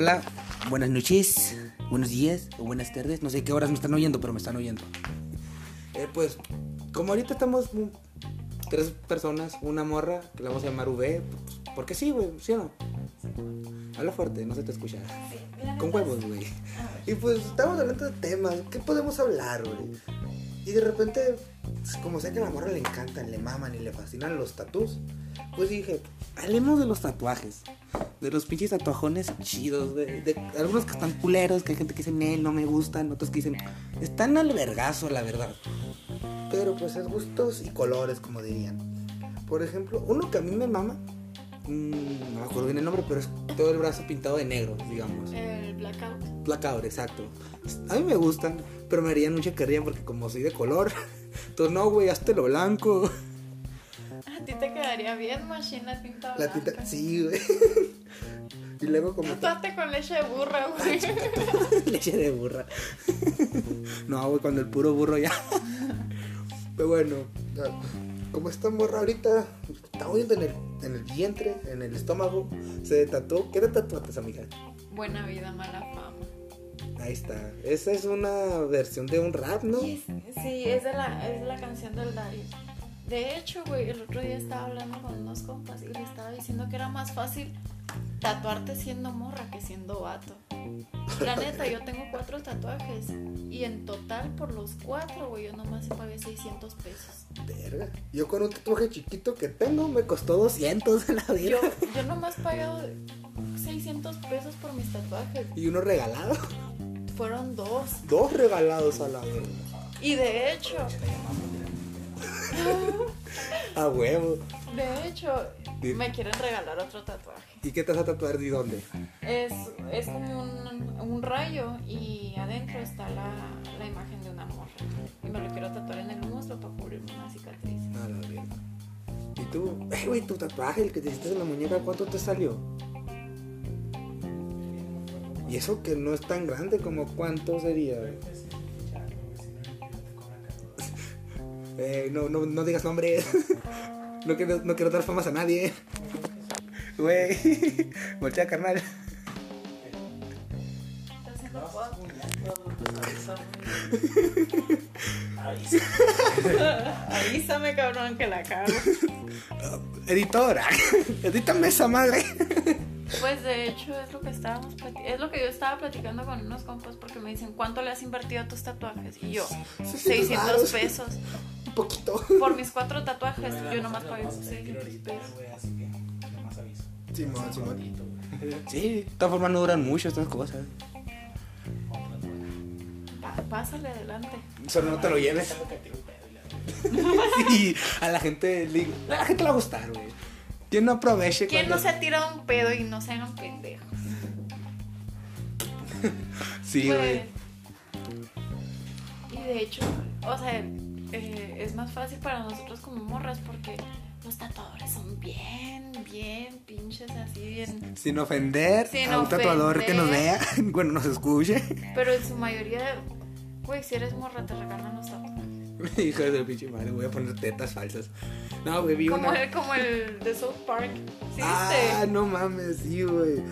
Hola, buenas noches, buenos días o buenas tardes. No sé qué horas me están oyendo, pero me están oyendo. Eh, pues, como ahorita estamos tres personas, una morra, que la vamos a llamar V, pues, porque sí, güey, ¿sí o no? Habla fuerte, no se te escucha. Con huevos, güey. Y pues estamos hablando de temas, ¿qué podemos hablar, güey? Y de repente, pues, como sé que a la morra le encantan, le maman y le fascinan los tatús, pues dije, hablemos de los tatuajes. De los pinches tatuajones chidos, güey. De algunos que están culeros, que hay gente que dice, "Nel, no me gustan. Otros que dicen, están al vergazo, la verdad. Pero pues es gustos y colores, como dirían. Por ejemplo, uno que a mí me mama, mm, no me acuerdo bien el nombre, pero es todo el brazo pintado de negro, digamos. El blackout. Blackout, exacto. A mí me gustan, pero me harían mucha querría porque como soy de color, entonces no, güey, hazte lo blanco. A ti te quedaría bien, machine, la tinta La tinta, sí, güey. Y luego como... Con leche de burra, güey. Leche de burra. No, güey, cuando el puro burro ya. Pero bueno, como esta morra ahorita está oyendo en el, en el vientre, en el estómago, se tatuó. ¿Qué te tatuaste, amiga? Buena vida, mala fama. Ahí está. Esa es una versión de un rap, ¿no? Sí, es de la, es de la canción del Dario. De hecho, güey, el otro día estaba hablando con unos compas y le estaba diciendo que era más fácil tatuarte siendo morra que siendo vato. La neta, yo tengo cuatro tatuajes y en total por los cuatro, güey, yo nomás pagué 600 pesos. Verga. Yo con un tatuaje chiquito que tengo me costó 200 a la vida. Yo, yo nomás pagado 600 pesos por mis tatuajes. Y uno regalado. Fueron dos. Dos regalados a la vez. Y de hecho, A huevo. de hecho, me quieren regalar otro tatuaje. ¿Y qué te vas a tatuar de dónde? Es, es como un, un rayo y adentro está la, la imagen de una morra. Y me lo quiero tatuar en el muslo para cubrirme una cicatriz. A la. ¿Y tú? Eh, güey, tu tatuaje, el que te hiciste en la muñeca, ¿cuánto te salió? Y eso que no es tan grande, como cuánto sería? Eh, no, no, no digas nombres. no, quiero, no quiero dar famas a nadie. Güey, voltea carnal. Avísame, cabrón, que la cago. Editora, edítame esa madre. Pues de hecho es lo que estábamos es lo que yo estaba platicando con unos compas porque me dicen ¿cuánto le has invertido a tus tatuajes? Y yo, 600 varos. pesos. Un poquito. Por mis cuatro tatuajes, yo nomás pagué 600 pesos. Simón, Simón. Sí, de todas formas no duran mucho estas cosas. Pásale adelante. Solo no te lo lleves. Sí, a la gente le digo, a la gente le va a gustar, güey. Quien no aproveche ¿Quién no se ha tirado un pedo y no se hagan pendejos? Sí, Pues, güey. y de hecho, o sea, es más fácil para nosotros como morras porque los tatuadores son bien, bien pinches así, bien. Sin ofender Sin a un tatuador que nos vea, bueno, nos escuche. Pero en su mayoría, güey, si eres morra te regalan los tatuajes. Hijo de pinche madre, voy a poner tetas falsas. No, güey, vi Como una. el, como el de South Park. ¿Sí Ah, no mames, sí, güey.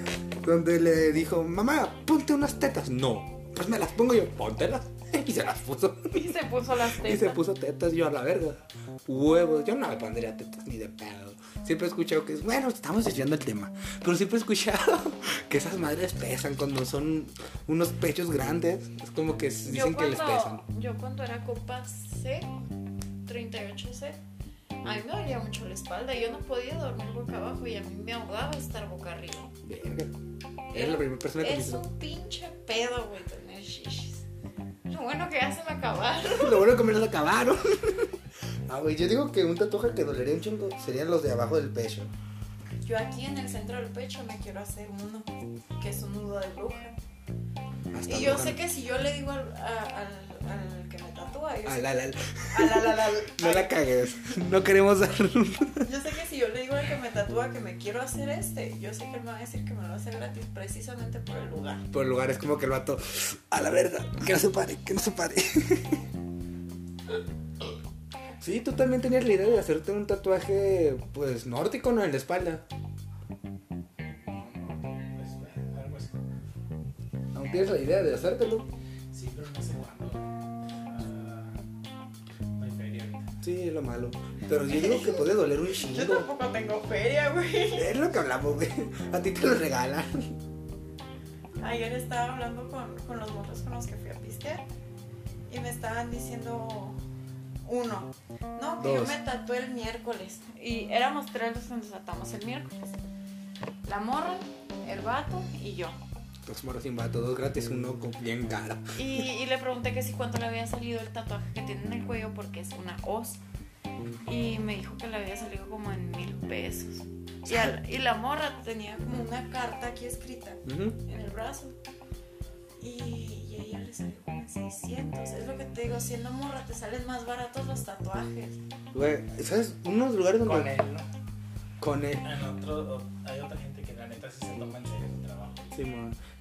Donde le dijo, mamá, ponte unas tetas. No, pues me las pongo yo, póntelas. Y se las puso. Y se puso las tetas. Y se puso tetas yo a la verga. Huevos, yo no me pondría tetas ni de pedo. Siempre he escuchado que es, bueno, estamos desviando el tema. Pero siempre he escuchado que esas madres pesan cuando son unos pechos grandes. Es como que dicen yo que les pesan. yo cuando era copa C, 38C, a mí me dolía mucho la espalda. Yo no podía dormir boca abajo y a mí me ahogaba estar boca arriba. Verga. Eres la primera persona que me Es dice un pinche pedo, güey. Lo bueno que ya se me acabaron. Lo bueno que me los acabaron. Ah, güey, yo digo que un tatuaje que dolería un chingo serían los de abajo del pecho. Yo aquí en el centro del pecho me quiero hacer uno, que es un nudo de bruja. Hasta Y yo bruja. sé que si yo le digo al, al, al que me tatúa, yo, Ah, sé, la, la, la. al- al- al- al- No la cagues. No queremos dar. yo sé que si yo le digo al tatúa que me quiero hacer este, yo sé que él me va a decir que me lo va a hacer gratis precisamente por el lugar. Por lugares como que el vato. A la verga. Que no se pare, que no se pare. Sí, tú también tenías la idea de hacerte un tatuaje, pues, nórdico, ¿no? En la espalda. tienes la idea de hacértelo. Sí, pero no sé cuándo. Ah, no hay feria ahorita. Sí, es lo malo. Pero yo digo que puede doler un Yo chingo. tampoco tengo feria, güey. Es lo que hablamos, güey. A ti te lo regalan. Ayer estaba hablando con, con los morros con los que fui a pistear y me estaban diciendo uno, no, que yo me tatué el miércoles y éramos tres los que nos tatuamos el miércoles. La morra, el vato y yo. Dos moros sin vato, dos gratis, uno con bien caro. Y, y le pregunté que si cuánto le había salido el tatuaje que tiene en el cuello porque es una hoz. Y me dijo que le había salido como en mil pesos. Y, al- y la morra tenía como una carta aquí escrita Ujú. en el brazo. Y, y a ella le salió como en 600. Es lo que te digo, siendo morra te salen más baratos los tatuajes. Güey, ¿sabes? Unos lugares donde. Con él, ¿no? Con él. En otro, hay otra gente que la neta sí se toma en serio su trabajo.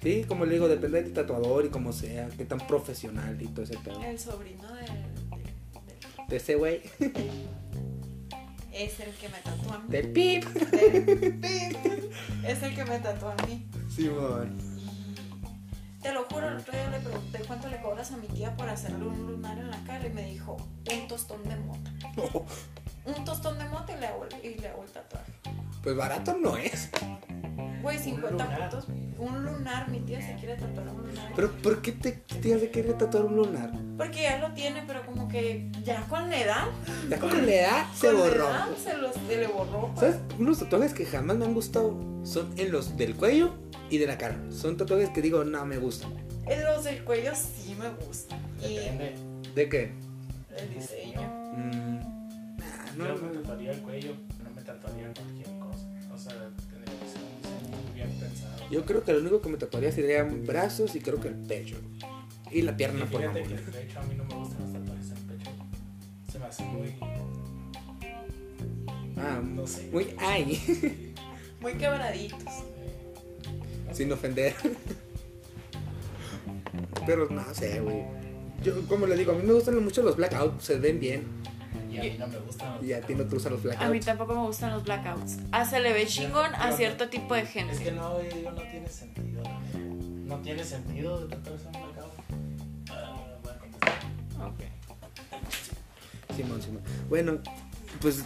Sí, como le digo, depende del tatuador y como sea, qué tan profesional y todo ese pedo. El sobrino del- De ese güey, es el que me tatuó a mí. del pip. Del pip. Es el que me tatuó a mí. Simón. Y te lo juro, el otro día le pregunté cuánto le cobras a mi tía por hacerle un lunar en la cara y me dijo un tostón de mota. Un tostón de mota y le hago el, y le hago el tatuaje. Pues barato no es. Güey, 50 lunar. Un lunar, mi tía se quiere tatuar un lunar. Pero ¿por qué te tienes de querer tatuar un lunar? Porque ya lo tiene, pero como que ya con la edad. Ya con la edad se con la borró. edad se, los, se le borró. pues. ¿Sabes? Unos tatuajes que jamás me han gustado son en los del cuello y de la cara. Son tatuajes que digo, no me gustan. En los del cuello sí me gustan. Y. ¿De qué? el diseño. Mm, nah, no, Yo me tatuaría el cuello, no me tatuaría cualquier cosa. O sea, Yo creo que lo único que me tatuaría serían brazos y creo que el pecho. Y la Y pierna por fíjate favor. que el pecho a mí no me gustan los tatuajes en el pecho. Se me hace muy. Ah, No sé. muy ay, Muy quebraditos. sin ofender. Pero no sé, güey. Yo, como le digo, a mí me gustan mucho los blackouts, se ven bien. Y a mí no me gustan los Y a ti no te gustan los A mí blackouts. tampoco me gustan los blackouts. Ah, se le ve chingón a cierto tipo de Es que gente. no, yo digo, no tiene sentido. No tiene sentido de tatuarse un blackout. Ah, voy a contestar. Ok. Simón, Simón. Bueno, pues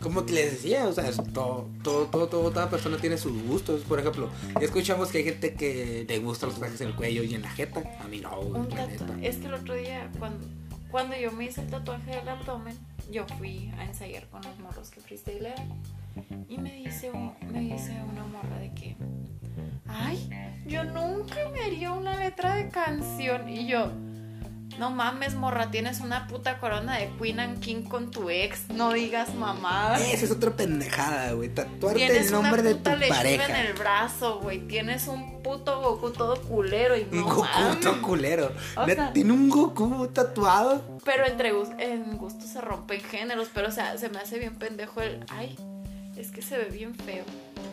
como que les decía, o sea, es todo, todo, todo, todo, toda persona tiene sus gustos. Por ejemplo, ya escuchamos que hay gente que le gustan los trajes en el cuello y en la jeta. A mí no, la neta. Es que el otro día, cuando, cuando yo me hice el tatuaje del abdomen, yo fui a ensayar con los morros que freestylean. Y me dice, me dice una morra de que, ay, yo nunca me haría una letra de canción. Y yo, no mames, morra, tienes una puta corona de Queen and King con tu ex. No digas mamadas. Esa es otra pendejada, güey. Tatuarte Tienes el nombre una de tu pareja. en el brazo, güey. Tienes un puto Goku todo culero y Un no Goku mames. todo culero. O Neta, sea- Tiene un Goku tatuado. Pero entre en gustos se rompen géneros, pero o sea, se me hace bien pendejo el, ay, es que se ve bien feo.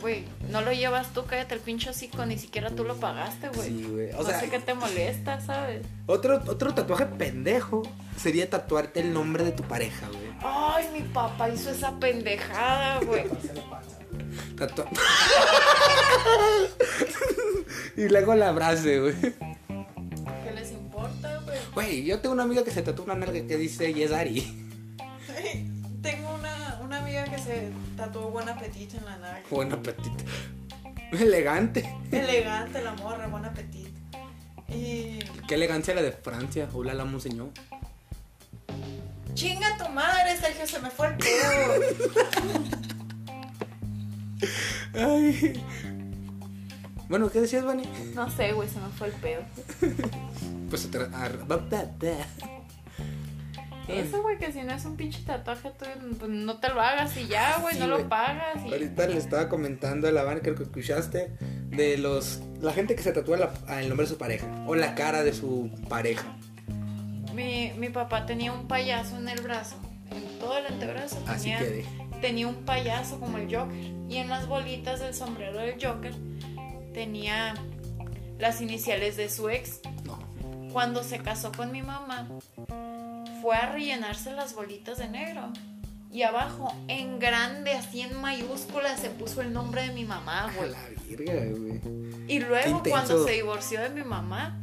Güey, no lo llevas tú, cállate el pinche hocico, ni siquiera tú lo pagaste, güey. Sí, güey. O no sea, sé qué te molesta, ¿sabes? otro, otro tatuaje pendejo sería tatuarte el nombre de tu pareja, güey. Ay, mi papá hizo esa pendejada, güey. Tatua- y luego la frase, güey. ¿Qué les importa, güey? Güey, yo tengo una amiga que se tatuó una nalga que dice Yes Ari. Se tatuó buen apetito en la nalga. Buen apetito. Elegante. Elegante la morra, buen apetito. Y Qué elegancia la de Francia. Hola, la monseñor. chinga tu madre, Sergio, se me fue el pedo. Ay. Bueno, ¿qué decías, Vani? No sé, güey, se me fue el pedo. Pues se Eso, güey, que si no es un pinche tatuaje, tú pues, no te lo hagas y ya, güey, Sí, no lo pagas. Y... Ahorita le estaba comentando a la creo que escuchaste, de los la gente que se tatúa la- el nombre de su pareja o la cara de su pareja. Mi, mi papá tenía un payaso en el brazo, en todo el antebrazo Así tenía, quedé. tenía un payaso como el Joker. Y en las bolitas del sombrero del Joker tenía las iniciales de su ex. No. Cuando se casó con mi mamá, fue a rellenarse las bolitas de negro. Y abajo, en grande, así en mayúsculas, se puso el nombre de mi mamá, güey. la virga, güey. Y luego, cuando se divorció de mi mamá,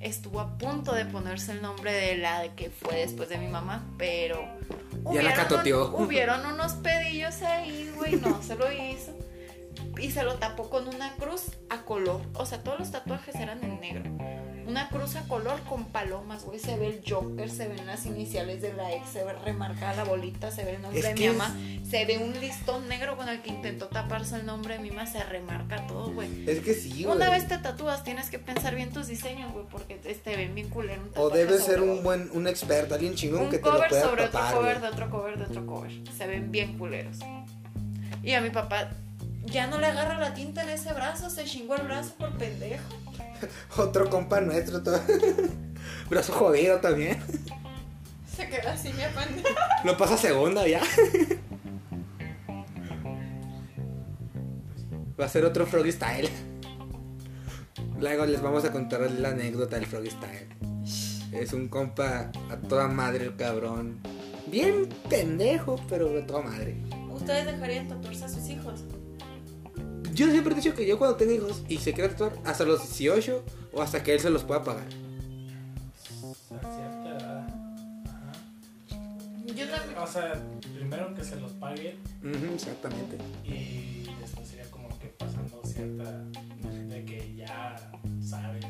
estuvo a punto de ponerse el nombre de la que fue después de mi mamá, pero. Ya la hubieron catoteó. un- hubieron unos pedillos ahí, güey, no se lo hizo. Y se lo tapó con una cruz a color. O sea, todos los tatuajes eran en negro. Una cruz a color con palomas, güey. Se ve el Joker, se ven las iniciales de la ex, se ve remarcada la bolita, se ve el nombre Es de mi es- mamá. Se ve un listón negro con el que intentó taparse el nombre de mi mamá. Se remarca todo, güey. Es que sí, güey. Una vez te tatúas, tienes que pensar bien tus diseños, güey, porque te, ven bien culero. un O debes ser sobre un otro. buen, un experto, alguien chingón Un que te lo cover pueda sobre tapar, otro cover, de otro cover, de otro cover. Se ven bien culeros. Y a mi papá ya no le agarra la tinta en ese brazo, se chingó el brazo por pendejo. Otro compa nuestro, todo. brazo jodido también. Se queda así, mi pendejo. Lo pasa a segunda ya. Va a ser otro Froggy Style. Luego les vamos a contar la anécdota del Froggy Style. Es un compa a toda madre el cabrón. Bien pendejo, pero de toda madre. ¿Ustedes dejarían tatuarse a sus? Yo siempre he dicho que yo cuando tenga hijos y se quiera tatuar hasta los 18 o hasta que él se los pueda pagar. A cierta edad. Ajá. Yo también. O sea, primero que se los paguen Ujú, exactamente. y después sería como que pasando cierta. de que ya sabes.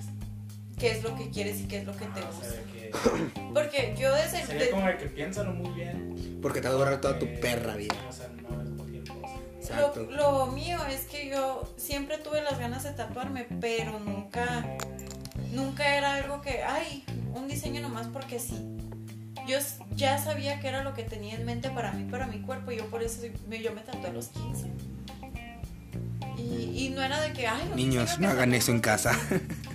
¿Qué es lo que quieres y qué es lo que te o sea, gusta? que. Porque yo desde. Sería de- como de que piénsalo muy bien. Porque te va a durar toda tu porque, perra vida. O sea, Exacto. Lo, lo mío es que yo siempre tuve las ganas de tatuarme, pero nunca, nunca era algo que, ay, un diseño nomás porque sí. Yo ya sabía que era lo que tenía en mente para mí, para mi cuerpo, y yo por eso me, yo me tatué a los 15. Y, y no era de que, ay, Niños, no hagan eso en casa.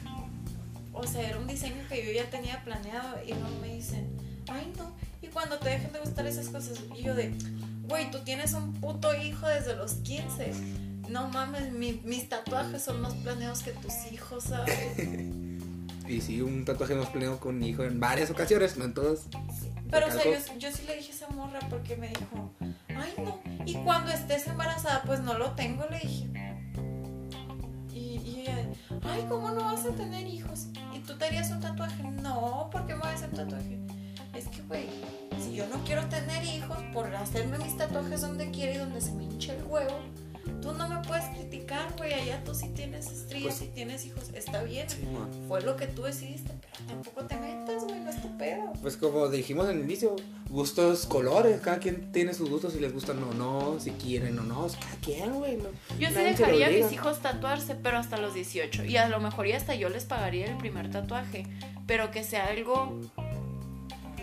O sea, era un diseño que yo ya tenía planeado y luego me dicen, ay no, y cuando te dejen de gustar esas cosas, y yo de, güey, tú tienes un puto hijo desde los 15. No mames, mi- mis tatuajes son más planeados que tus hijos, ¿sabes? Y sí, un tatuaje hemos planeado con mi hijo en varias ocasiones, no en todas. Pero, o sea, yo, sí le dije a esa morra porque me dijo, ay no, y cuando estés embarazada, pues no lo tengo, le dije. Y, y ella, ay, ¿cómo no vas a tener hijos? ¿Y tú te harías un tatuaje? No, ¿por qué me voy a hacer un tatuaje? Quiero tener hijos por hacerme mis tatuajes donde quiera y donde se me hinche el huevo, tú no me puedes criticar, güey. Allá tú sí tienes estrellas Pues- y tienes hijos, está bien. Sí. Fue lo que tú decidiste, pero tampoco te metas, güey, no es tu pedo. Pues como dijimos al inicio, gustos, colores, cada quien tiene sus gustos, si les gustan o no, si quieren o no, cada quien, güey. no- Yo sí dejaría a mis hijos tatuarse, pero hasta los 18. Y a lo mejor y hasta yo les pagaría el primer tatuaje, pero que sea algo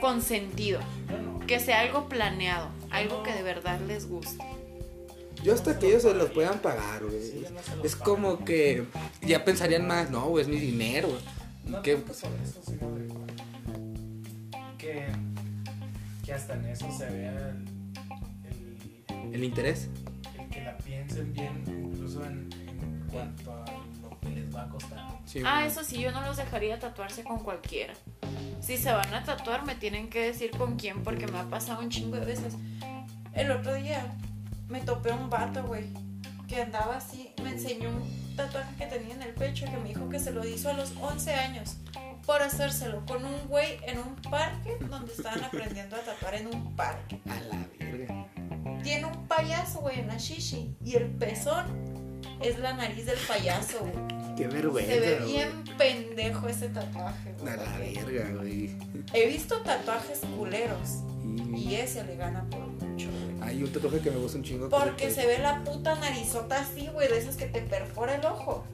consentido, Yo no. que sea algo planeado, algo que de verdad les guste. Yo hasta que ellos se los puedan pagar, güey. Es como que ya pensarían más, no, güey, es mi dinero, ¿Qué? de que, que hasta en eso se vea el, el, El interés. el que la piensen bien, incluso en, en cuanto a lo que les va a costar. Sí, Ah, eso sí, yo no los dejaría tatuarse con cualquiera. Si se van a tatuar, me tienen que decir con quién, porque me ha pasado un chingo de veces. El otro día me topé un vato, güey, que andaba así, me enseñó un tatuaje que tenía en el pecho, que me dijo que se lo hizo a los 11 años por hacérselo con un güey en un parque donde estaban aprendiendo a tatuar en un parque. A la verga. Tiene un payaso, güey, en la shishi, y el pezón es la nariz del payaso, güey. Qué vergüenza. Se ve güey. bien pendejo ese tatuaje, güey. A la verga, güey. He visto tatuajes culeros Y y ese le gana por mucho, güey. hay un tatuaje que me gusta un chingo. Porque que- se ve la puta narizota así, güey, de esas que te perfora el ojo.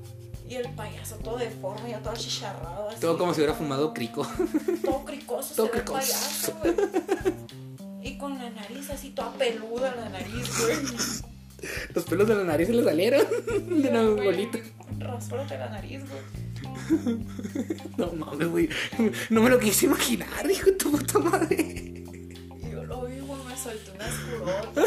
Y el payaso todo deforme, ya todo chicharrado así. Todo como si hubiera fumado crico. Todo cricoso Todo se ve el cricoso. payaso, güey. Y con la nariz así toda peluda la nariz, güey. Los pelos de la nariz se le salieron. De una bolita. Rasúrate la nariz, güey. No mames, güey. No me lo quise imaginar, hijo de tu puta madre. Yo lo vi, güey, me solté una escurota.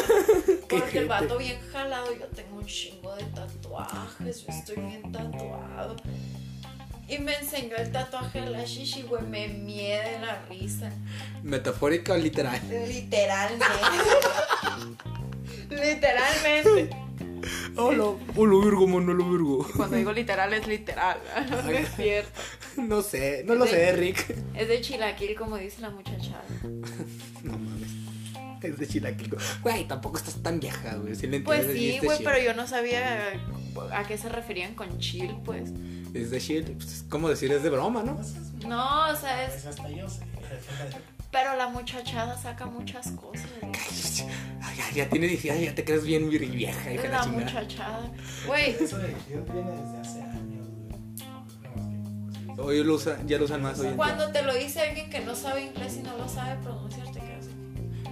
Qué Porque el vato bien jalado, yo tengo un chingo de tatuajes, yo estoy bien tatuado. Y me enseñó el tatuaje de la shishi, güey. Me mié de la risa. ¿Metafórica o literal? Literalmente. Literalmente. Hola, hola, Virgo, mano, lo Virgo. Cuando digo literal es literal. No es cierto. No sé, no lo sé, Rick. Es de chilaquil, como dice la muchachada. No mames. Es de chilaquil. Güey, tampoco estás tan vieja, güey. Si le Pues sí, es güey, pero yo no sabía a qué se referían con chill, pues. Es de chill. Pues, es como decir, es de broma, ¿no? No o sea, Pues es. hasta yo sé. Pero la muchachada saca muchas cosas. Ya, ya tienes 18, ya te crees bien vieja, hija de la chingada. muchachada. Güey, Eso de viene desde hace años, güey. Hoy lo usan, ya lo usan más hoy cuando te lo dice alguien que no sabe inglés y no lo sabe pronunciar, te quedas.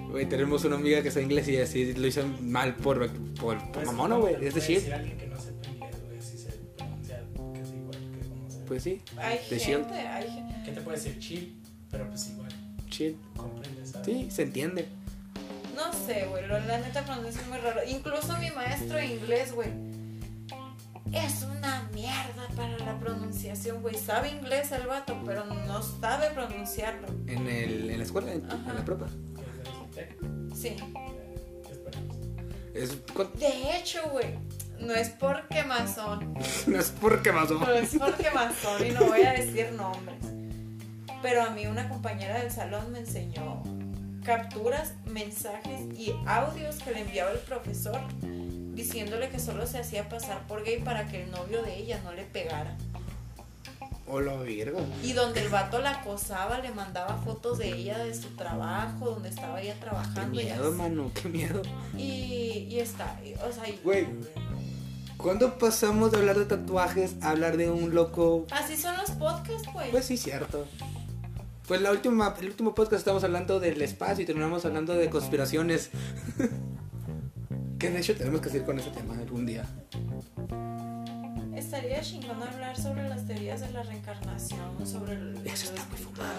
Güey, tenemos una amiga que sabe inglés y así lo hizo mal por, por, por Pues, mamona, ¿cómo güey. Es de puede chill. decir alguien que no sepa inglés, güey, así se pronuncia casi igual que como se. Pues sí, Hay De gente, Shield. hay gente. ¿Qué te puede decir? Chill, pero pues igual. chill. Comprendes, ¿sabes? Sí, se entiende. No sé, güey, la neta pronuncia es muy raro. Incluso mi maestro de inglés, güey, es una mierda para la pronunciación, güey. Sabe inglés el vato, pero no sabe pronunciarlo. En, el, en la escuela, en, la prepa. Sí. Es, De hecho, güey, no es porque masón, no es porque más o no es porque masón y no voy a decir nombres. Pero a mí una compañera del salón me enseñó capturas, mensajes y audios que le enviaba el profesor diciéndole que solo se hacía pasar por gay para que el novio de ella no le pegara. Hola, virgo. Y donde el vato la acosaba, le mandaba fotos de ella, de su trabajo, donde estaba ella Qué trabajando. y miedo, así. mano, qué miedo. Y, y está, y- o sea, y- Güey, ¿cuándo pasamos de hablar de tatuajes a hablar de un loco? así son los podcasts, güey. Pues sí, cierto. Pues la última, el último podcast estamos hablando del espacio y terminamos hablando de conspiraciones. que de hecho tenemos que seguir con ese tema algún día. Estaría chingón hablar sobre las teorías de la reencarnación, sobre el, Eso está muy fumado,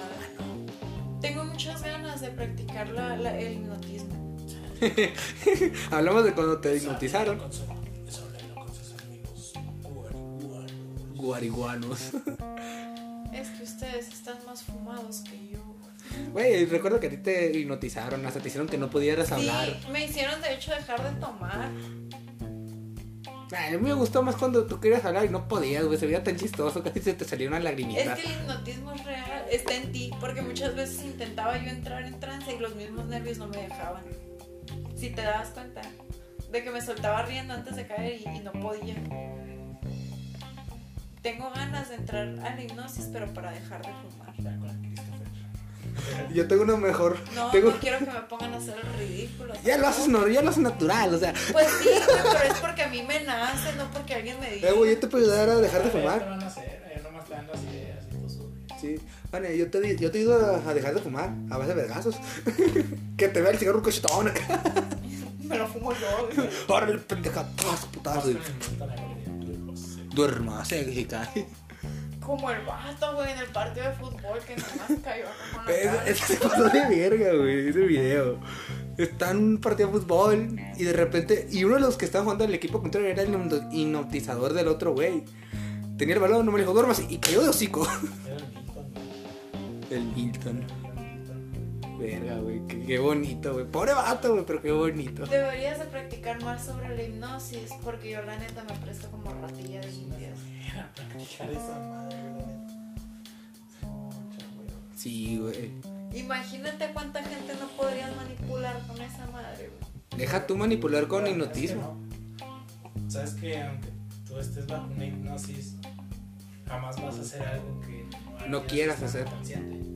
Tengo muchas ganas de practicar la- la- el hipnotismo. Hablamos de cuando te hipnotizaron. guariguanos. Es que ustedes están más fumados que yo. Güey, recuerdo que a ti te hipnotizaron, hasta te hicieron que no pudieras hablar. Sí, me hicieron de hecho dejar de tomar. Ay, a mí me gustó más cuando tú querías hablar y no podías, güey. Se veía tan chistoso, casi se te salió una Es lagrimita. que el hipnotismo es real, está en ti, porque muchas veces intentaba yo entrar en trance y los mismos nervios no me dejaban. Si te das cuenta, de que me soltaba riendo antes de caer y, y no podía. Tengo ganas de entrar a la hipnosis, pero para dejar de fumar. Yo tengo uno mejor. No, Tengo- no quiero que me pongan a hacer el ridículo. Ya lo haces, no, ya lo haces natural, o sea. Pues sí, pero es porque a mí me nace, no porque alguien me diga. Eh, güey, yo te puedo ayudar a dejar de fumar. van a hacer, ya nomás te dan las ideas y tú subes. Sí. Bueno, yo te, yo te ayudo a, a dejar de fumar a base de vergazos. que te vea el cigarro cochetón acá. Me lo fumo yo. güey. Órale, pendeja, todas putadas. Duerma, se se cae. Como el vato, güey, en el partido de fútbol que nomás cayó con la Es- cara. Ese se pasó de verga, güey, ese video. Está en un partido de fútbol y de repente. Y uno de los que estaba jugando el equipo contrario era el hipno- hipnotizador del otro güey. Tenía el balón, no me dijo, duermas y cayó de hocico. Era el Milton, güey. El Milton. Verga, güey, qué, qué bonito, güey. Pobre vato, güey, pero qué bonito. Deberías de practicar más sobre la hipnosis, porque yo la neta me presto como ratilla de indias. Era practicar esa madre, güey. Mucha, güey. Sí, güey. Imagínate cuánta gente no podrías manipular con esa madre, güey. Deja tú manipular con Pero hipnotismo. es que no. Sabes que aunque tú estés bajo una hipnosis, jamás vas a hacer algo que No quieras hacer. consciente.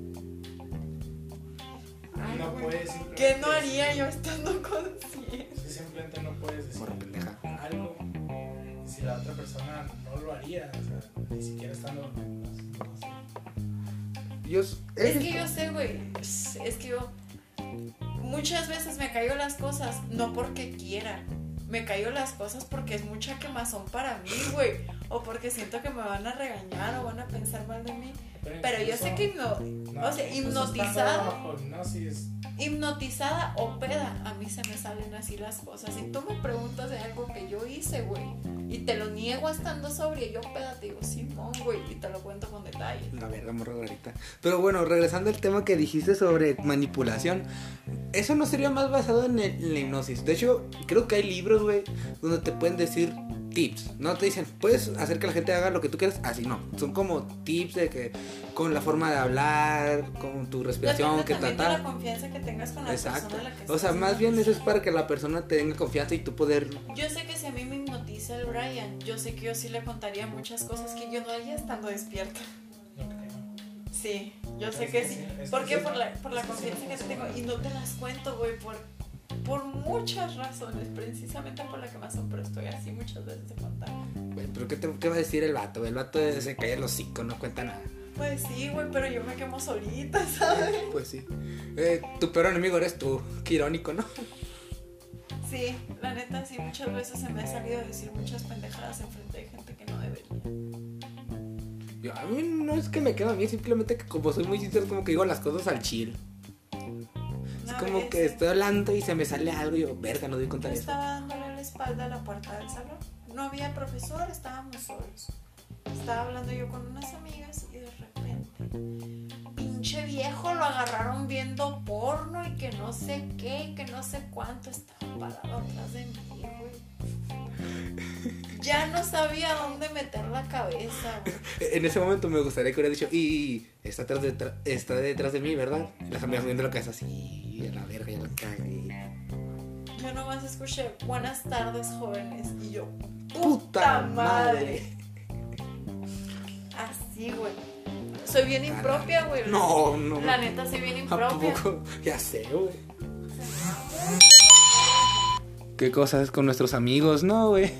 Ay, no puedes simplemente ¿Qué no haría decir- yo estando consciente? Sí, simplemente no puedes decir algo si la otra persona no lo haría, o sea, ni siquiera estando. Yo, Es que yo sé, güey. Es que yo. Muchas veces me cayó las cosas, no porque quiera. Me cayó las cosas porque es mucha quemazón para mí, güey. O porque siento que me van a regañar o van a pensar mal de mí. Pero yo sé que hipno- No, o sea, incluso hipnotizada. hipnosis, hipnotizada o peda, a mí se me salen así las cosas. Si tú me preguntas de algo que yo hice, güey, y te lo niego estando sobria, yo peda, te digo, Simón, güey, y te lo cuento con detalle. La verga, morra ahorita. Pero bueno, regresando al tema que dijiste sobre manipulación, eso no sería más basado en, el- en la hipnosis. De hecho, creo que hay libros, güey, donde te pueden decir tips. No te dicen, puedes hacer que la gente haga lo que tú quieras, así no. Son como tips de que con la forma de hablar, con tu respiración, que tratar. la confianza que tengas con la Exacto. persona a la que O sea, más bien eso es para que la persona tenga confianza y tú poder... Yo sé que si a mí me hipnotiza el Brian, yo sé que yo sí le contaría muchas cosas que yo no haría estando despierta. Sí, yo sé que sí. ¿Por qué? Por la, por la confianza que te tengo. Y no te las cuento, güey, por, por muchas razones. Precisamente por la que me pero estoy así muchas veces de contar. Güey, pero ¿qué, te, ¿qué va a decir el vato? El vato se cae el hocico, no cuenta nada. Pues sí, güey, pero yo me quemo solita, ¿sabes? Pues sí. Eh, tu peor enemigo eres tú. Qué irónico, ¿no? Sí, la neta, sí, muchas veces se me ha salido a decir muchas pendejadas enfrente de gente que no debería. Yo, a mí no es que me quema a mí, simplemente que como soy muy sincero, como que digo las cosas al chill. Como que estoy hablando y se me sale algo y yo, verga, no doy cuenta de eso. estaba dándole la espalda a la puerta del salón. No había profesor, estábamos solos. Estaba hablando yo con unas amigas y de repente, pinche viejo, lo agarraron viendo porno y que no sé qué, que no sé cuánto. Estaba parado atrás de mí, güey. Ya no sabía dónde meter la cabeza, güey. En ese momento me gustaría que hubiera dicho, y está, atrás de, está detrás de mí, ¿verdad? Las amigas viendo la cabeza así, a la verga, ya la cagué. Yo nomás escuché, buenas tardes, jóvenes. Y yo, ¡Puta madre! Así, güey. Soy bien impropia, güey. No, no. La neta, soy bien ¿A impropia. poco? Ya sé, güey. ¿Qué cosas con nuestros amigos, no, güey?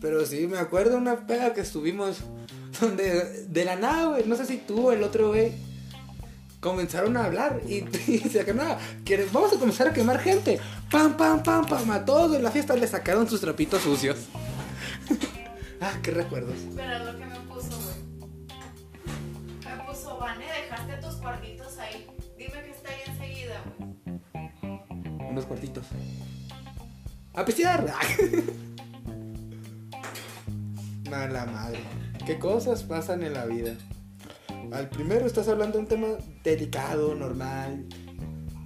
Pero sí, me acuerdo una pega que estuvimos donde de la nada, güey, no sé si tú o el otro, güey, comenzaron a hablar y, y se nada, vamos a comenzar a quemar gente. Pam, pam, pam, pam, a todos en la fiesta le sacaron sus trapitos sucios. ah, qué recuerdos. Pero lo que me puso, güey. Me puso, Vane, dejaste tus cuartitos ahí. Dime que está ahí enseguida, güey. Unos cuartitos. A pistear. Mala madre. ¿Qué cosas pasan en la vida? Al primero estás hablando de un tema delicado, normal.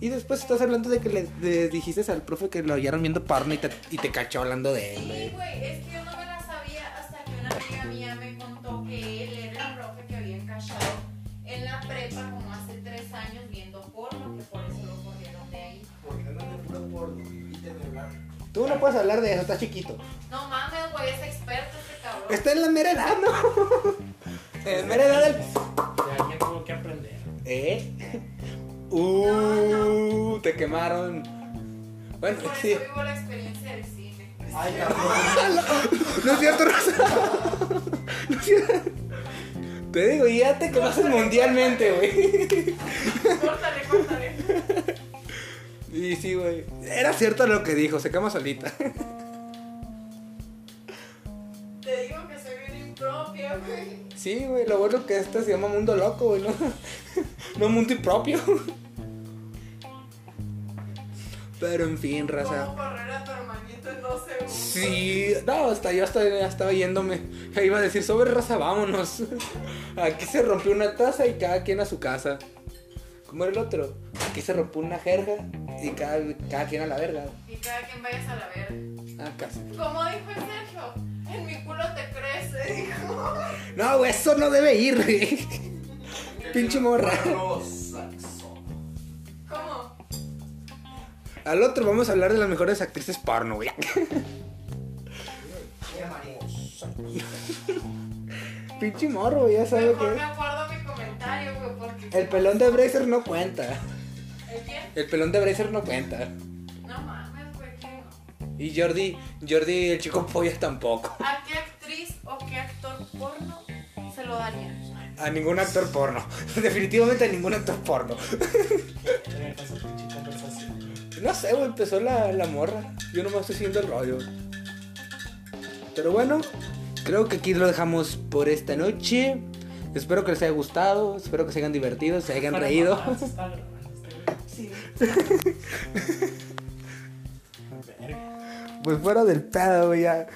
Y después estás hablando de que le, le dijiste al profe que lo hallaron viendo porno y te, y te cachó hablando de él, Sí, güey. es que yo no me la sabía hasta que una amiga mía me contó que él era el profe que había encachado en la prepa como hace tres años viendo porno, que por eso lo corrieron de ahí. Porque andan de puro porno. Invíteme a hablar. Tú no puedes hablar de eso, está chiquito. No mames, güey, es experto este cabrón. Está en la mera edad, ¿no? en la mera edad del... ¿Eh? Uh, te quemaron. Bueno, Por sí. eso vivo la experiencia del cine. Ay, cabrón. No es cierto, Rosa. No es cierto. Te digo, y ya te quemaste mundialmente, güey. Córtale, córtale. Y sí, güey. Era cierto lo que dijo, se quema solita. Te digo que soy bien impropia, güey. Sí, güey, lo bueno que este se llama mundo loco, güey, ¿no? No mundo impropio. Pero en fin, raza. ¿Cómo correr a tu hermanito en dos segundos? Sí, no, hasta yo hasta ya estaba yéndome. Ya iba a decir, sobre raza, vámonos. Aquí se rompió una taza y cada quien a su casa. ¿Cómo era el otro? Aquí se rompió una jerga y cada, cada quien a la verga. Y cada quien vayas a la verga. Ah, casi. Como dijo el Sergio, en mi culo te crece, dijo. No, eso no debe ir, güey. Pinche morra. ¿Cómo? Al otro vamos a hablar de las mejores actrices porno, güey. Pinche morro, ya sabe Mejor me que. acuerdo mi comentario, güey, porque... El pelón de Bracer no cuenta. ¿El quién? El pelón de Bracer no cuenta. No mames, güey, que no. Y Jordi, Jordi, el chico polla tampoco. ¿A qué actriz o qué actor porno se lo darían? A ningún actor porno. Definitivamente a ningún actor porno. No sé, güey, empezó la, la morra. Yo no me estoy siguiendo el rollo. Pero bueno, creo que aquí lo dejamos por esta noche. Espero que les haya gustado, espero que se hayan divertido, se hayan reído. está. Sí. Pues fuera del pedo, ya.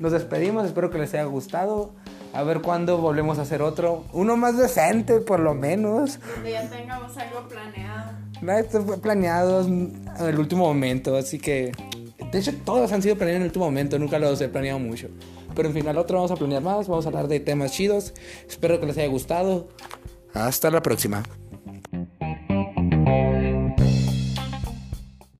Nos despedimos, espero que les haya gustado. A ver cuándo volvemos a hacer otro. Uno más decente, por lo menos. Donde ya tengamos algo planeado. Nada, esto fue planeado en el último momento, así que... De hecho, todos han sido planeados en el último momento, nunca los he planeado mucho. Pero en fin, al otro vamos a planear más, vamos a hablar de temas chidos. Espero que les haya gustado. Hasta la próxima.